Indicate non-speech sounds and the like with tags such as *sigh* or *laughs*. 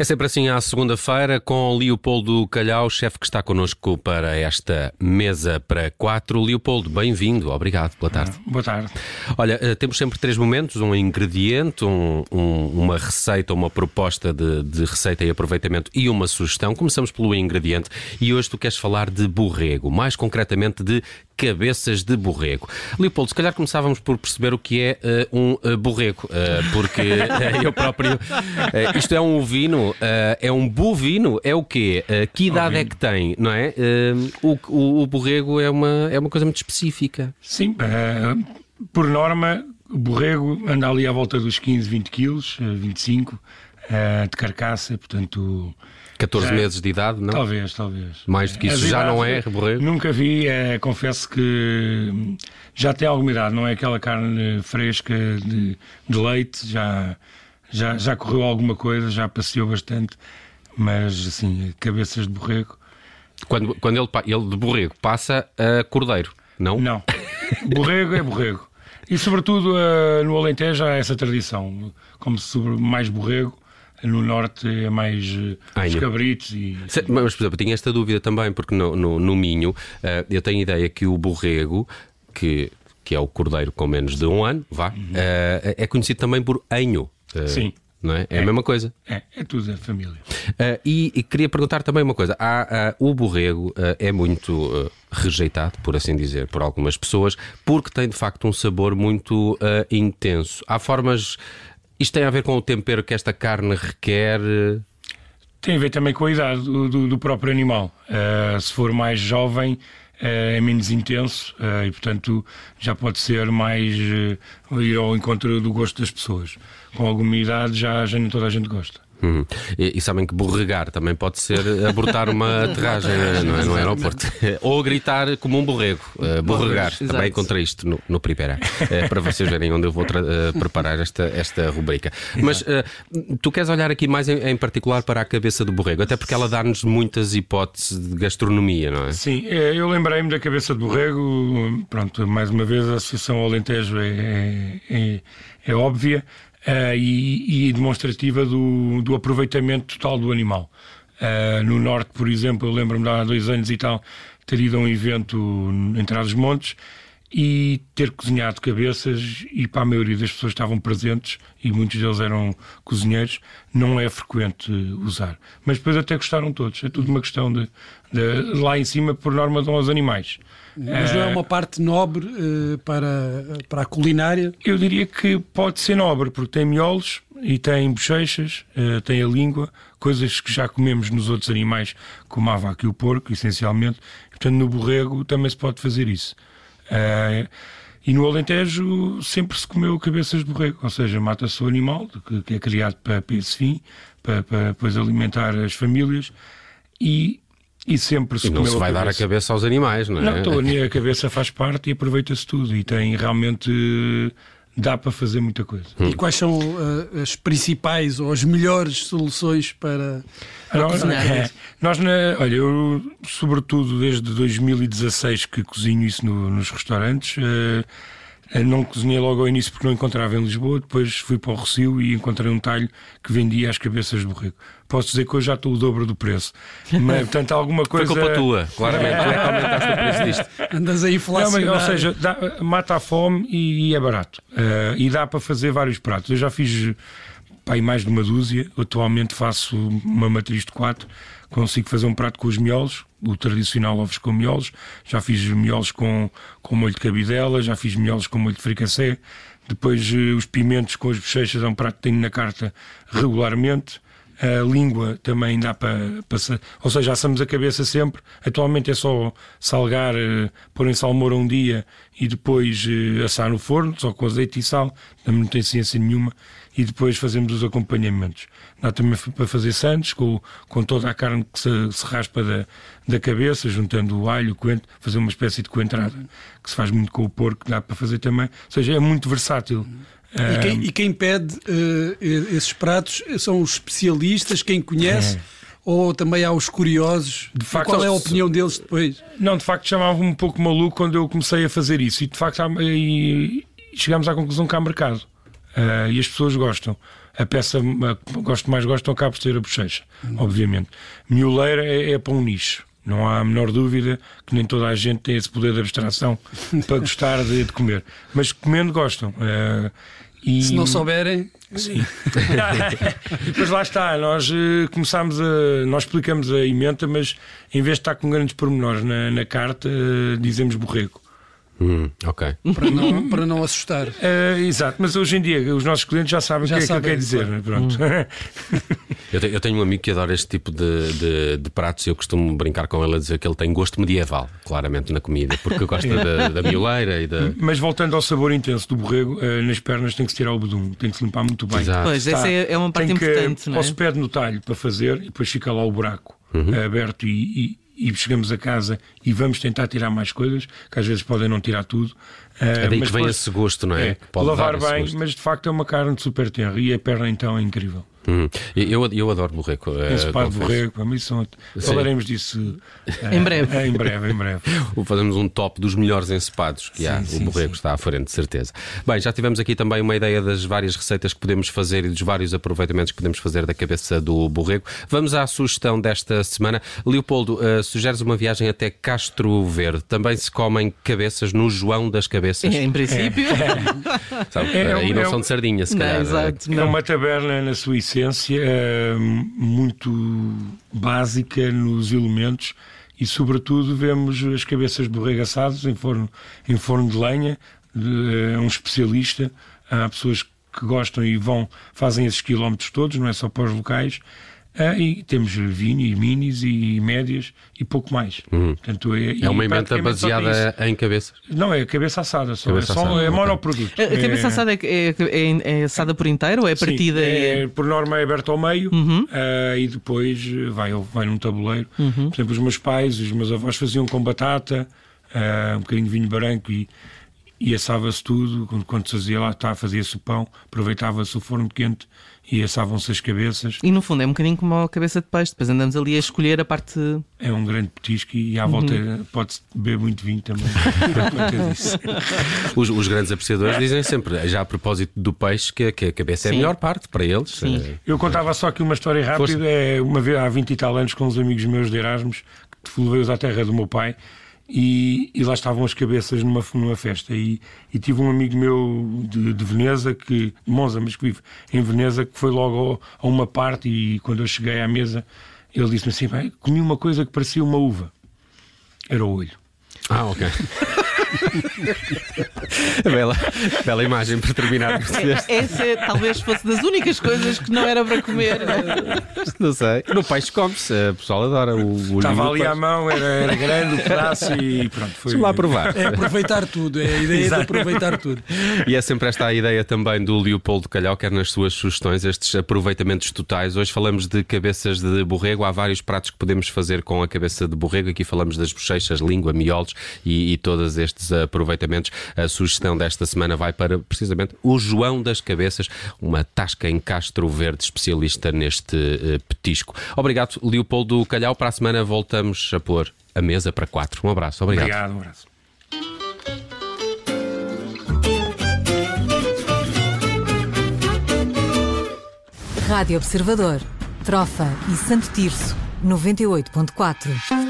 É sempre assim à segunda-feira com Leopoldo Calhau, chefe que está connosco para esta mesa para quatro. Leopoldo, bem-vindo, obrigado, boa tarde. Ah, boa tarde. Olha, eh, temos sempre três momentos: um ingrediente, um, um, uma receita, uma proposta de, de, receita e aproveitamento e uma sugestão. Começamos pelo ingrediente e hoje tu queres falar de borrego, mais concretamente de cabeças de borrego. Leopoldo, se calhar começávamos por perceber o que é uh, um uh, borrego, uh, porque *laughs* eu próprio. isto é um ovino, é um bovino, é o quê? que idade é que tem, não é? O, o, o, borrego é uma, é uma coisa muito específica. Sim, por norma, o borrego anda ali à volta dos 15, 20 quilos, 25 de carcaça, portanto 14 já, meses de idade, não? Talvez, talvez. Mais do que isso já não é borrego? Nunca vi, é, confesso que já tem alguma idade, não é aquela carne fresca de, de leite, já, já, já correu alguma coisa, já passeou bastante, mas assim, cabeças de borrego. Quando, quando ele, ele de borrego passa a cordeiro, não? Não. Borrego é borrego. E sobretudo uh, no Alentejo há essa tradição, como sobre mais borrego no norte é mais uh, os cabritos e... Mas, por exemplo, tinha esta dúvida também, porque no, no, no Minho uh, eu tenho a ideia que o borrego, que, que é o cordeiro com menos de um ano, vá, uhum. uh, é conhecido também por enho. Sim. Não é? é? é a mesma coisa. É, é tudo a família. Uh, e, e, queria perguntar também uma coisa: Há, uh, o borrego uh, é muito rejeitado, por assim dizer, por algumas pessoas, porque tem de facto um sabor muito intenso. Há formas isto tem a ver com o tempero que esta carne requer? Tem a ver também com a idade do, do, do próprio animal. Uh, se for mais jovem, uh, é menos intenso uh, e, portanto, já pode ser mais ir ao encontro do gosto das pessoas. Com alguma idade, já, já nem toda a gente gosta. Uhum. E, e, sabem que borregar também pode ser abortar uma *laughs* aterragem não é, no aeroporto. *laughs* Ou gritar como um borrego. Uh, borregar. Exato. Também encontrei isto no, no Pripera. Uh, para vocês verem onde eu vou uh, preparar esta, esta rubrica. Mas tu queres olhar aqui mais em, em, particular para a cabeça do borrego, até porque ela dá-nos muitas hipóteses de gastronomia, não é? Sim, eu lembrei-me da cabeça de borrego. Pronto, mais uma vez a Associação Alentejo é, é, é, é óbvia uh, e, e, demonstrativa do, do, aproveitamento total do animal. Uh, no Norte, por exemplo, eu lembro-me há dois anos e tal ter ido a um evento em Trás-os-Montes e ter cozinhado cabeças e para a maioria das pessoas que estavam presentes e muitos deles eram cozinheiros não é frequente usar mas depois até gostaram todos é tudo uma questão de, de lá em cima por norma dão aos animais mas não é uma parte nobre uh, para, para a culinária? Eu diria que pode ser nobre, porque tem miolos e tem bochechas, uh, tem a língua, coisas que já comemos nos outros animais, como a vaca e o porco, essencialmente. Portanto, no borrego também se pode fazer isso. Uh, e no Alentejo sempre se comeu cabeças de borrego, ou seja, mata-se o animal, que, que, é criado para, para esse fim, para, para depois alimentar as famílias, e e sempre se e não se vai dar a cabeça aos animais, não é? Não, a cabeça faz parte e aproveita-se tudo e tem realmente dá para fazer muita coisa. Hum. E quais são uh, as principais ou as melhores soluções para, para nós, cozinhar? É, nós, na, olha, eu sobretudo desde 2016 que cozinho isso no, nos restaurantes. Uh, não cozinhei logo ao início porque não encontrava em Lisboa, depois fui para o Rocio e encontrei um talho que vendia as cabeças de borrego. Posso dizer que hoje já estou o dobro do preço. Mas, *laughs* portanto, alguma coisa. Foi culpa tua, claramente. *laughs* tu é que aumentaste o preço disto. Andas aí inflacionar. Ou seja, dá, mata a fome e, e é barato. Uh, e dá para fazer vários pratos. Eu já fiz pá, mais de uma dúzia. Atualmente faço uma matriz de quatro consigo fazer um prato com os miolos, o tradicional ovos com miolos. Já fiz miolos com, com molho de cabidela, já fiz miolos com molho de fricassé. Depois uh, os pimentos com as bochechas é um prato que tenho na carta regularmente. A língua também dá para passar, ou seja, assamos a cabeça sempre. Atualmente é só salgar, uh, pôr em salmoura um dia e depois uh, assar no forno, só com azeite e sal, não tem ciência nenhuma. E depois fazemos os acompanhamentos. Dá também para fazer sandes, com, com toda a carne que se, se raspa da, da cabeça, juntando o alho, o coentro, fazer uma espécie de coentrada, que se faz muito com o porco, dá para fazer também. Ou seja, é muito versátil. E quem, e quem pede uh, esses pratos são os especialistas, quem conhece. É. Ou também há os curiosos? De facto, qual é a opinião deles depois? Não, de facto chamava-me um pouco maluco quando eu comecei a fazer isso. E de facto e chegámos à conclusão que há mercado. Uh, e as pessoas gostam. A peça que gosto mais gostam acaba por ser a bochecha, uhum. obviamente. Mioleira é, é para um nicho. Não há a menor dúvida que nem toda a gente tem esse poder de abstração *laughs* para gostar de, de comer. Mas comendo gostam. Uh, e... Se não souberem. Sim. *laughs* mas lá está, nós uh, começámos a. Nós explicamos a emenda, mas em vez de estar com grandes pormenores na, na carta, uh, dizemos borrego. Hum, ok. Para não, para não assustar. Uh, exato, mas hoje em dia os nossos clientes já sabem o que é que eu quero dizer. Claro. Pronto. Hum. *laughs* eu, tenho, eu, tenho, um amigo que adora este tipo de, de, de, pratos e eu costumo brincar com ele a dizer que ele tem gosto medieval, claramente, na comida, porque gosta da, da mioleira e da. Mas voltando ao sabor intenso do borrego, uh, nas pernas tem que se tirar o bedum, tem que se limpar muito bem. Exato. Pois, essa é, é uma parte importante. Que, não é? Ou pede no talho para fazer e depois fica lá o buraco uhum. uh, aberto e, e e chegamos a casa e vamos tentar tirar mais coisas, que às vezes podem não tirar tudo. É daí que vem esse gosto, não é? é Pode lavar bem, mas de facto é uma carne super tenra e a perna então é incrível. Hum. Eu, eu adoro borrego. Ensopado de borrego, para mim são. Falaremos disso uh, em breve. em breve, *laughs* em breve. Fazemos um top dos melhores ensopados que sim, há. Sim, o borrego sim. está à frente, de certeza. Bem, já tivemos aqui também uma ideia das várias receitas que podemos fazer e dos vários aproveitamentos que podemos fazer da cabeça do borrego. Vamos à sugestão desta semana. Leopoldo, uh, sugeres uma viagem até Castro Verde. Também se comem cabeças no João das Cabeças? É, em princípio. É. *laughs* Sabe, é, e não é, são de sardinha, se não, calhar. Exato, é uma taberna na Suíça essência eh, muito básica nos elementos e, sobretudo, vemos as cabeças borregaçadas em forno, em forno de lenha. É um especialista. Há pessoas que gostam e vão, fazem esses quilómetros todos, não é só para os locais. Ah, e temos vinho e minis e médias e pouco mais. Uhum. Portanto, é, é uma emenda baseada em cabeça? Não, é cabeça assada, só, cabeça é, só, assada. é monoproduto. A, a cabeça é... assada é, é, é, assada por inteiro ou é partida? Sim, é, por norma é aberta ao meio uhum. uh, e depois vai, vai num tabuleiro. Uhum. Por exemplo, os meus pais, os meus avós faziam com batata, uh, um bocadinho de vinho branco e e assava-se tudo, quando, quando se fazia lá, tá, fazia-se o pão, aproveitava-se o forno quente e assavam-se as cabeças. E no fundo é um bocadinho como a cabeça de peixe, depois andamos ali a escolher a parte. É um grande petisco e à volta uhum. pode-se beber muito vinho também. *laughs* os, os, grandes apreciadores dizem sempre, já a propósito do peixe, que, que a cabeça Sim. é a melhor parte para eles. Sim. É... Eu contava só aqui uma história rápida, é, uma vez há 20 e tal anos com uns amigos meus de Erasmus, que levei-os à terra do meu pai e, e, lá estavam as cabeças numa, numa festa. E, e tive um amigo meu de, de, Veneza, que, de Monza, mas que vive em Veneza, que foi logo a uma parte. E quando eu cheguei à mesa, ele disse-me assim: comi uma coisa que parecia uma uva. Era o olho. Ah, ok. *laughs* bela, bela imagem para terminar. É, essa é, talvez fosse das únicas coisas que não era para comer. Não sei. No peixe come-se, o pessoal adora o, o Estava ali à mão, era, era, grande o pedaço e pronto. Foi... Lá provar. É aproveitar tudo, é a ideia Exato. de aproveitar tudo. E é sempre esta a ideia também do Leopoldo Calhau, quer nas suas sugestões, estes aproveitamentos totais. Hoje falamos de cabeças de borrego, há vários pratos que podemos fazer com a cabeça de borrego. Aqui falamos das bochechas, língua, miolos e, e todos estes aproveitamentos. A sugestão desta semana vai para precisamente o João das Cabeças, uma tasca em Castro Verde, especialista neste uh, petisco. Obrigado, Leopoldo Calhau. Para a semana voltamos a pôr a mesa para quatro. Um abraço. Obrigado. Obrigado, um abraço. Rádio Observador, Trofa e Santo Tirso, 98.4.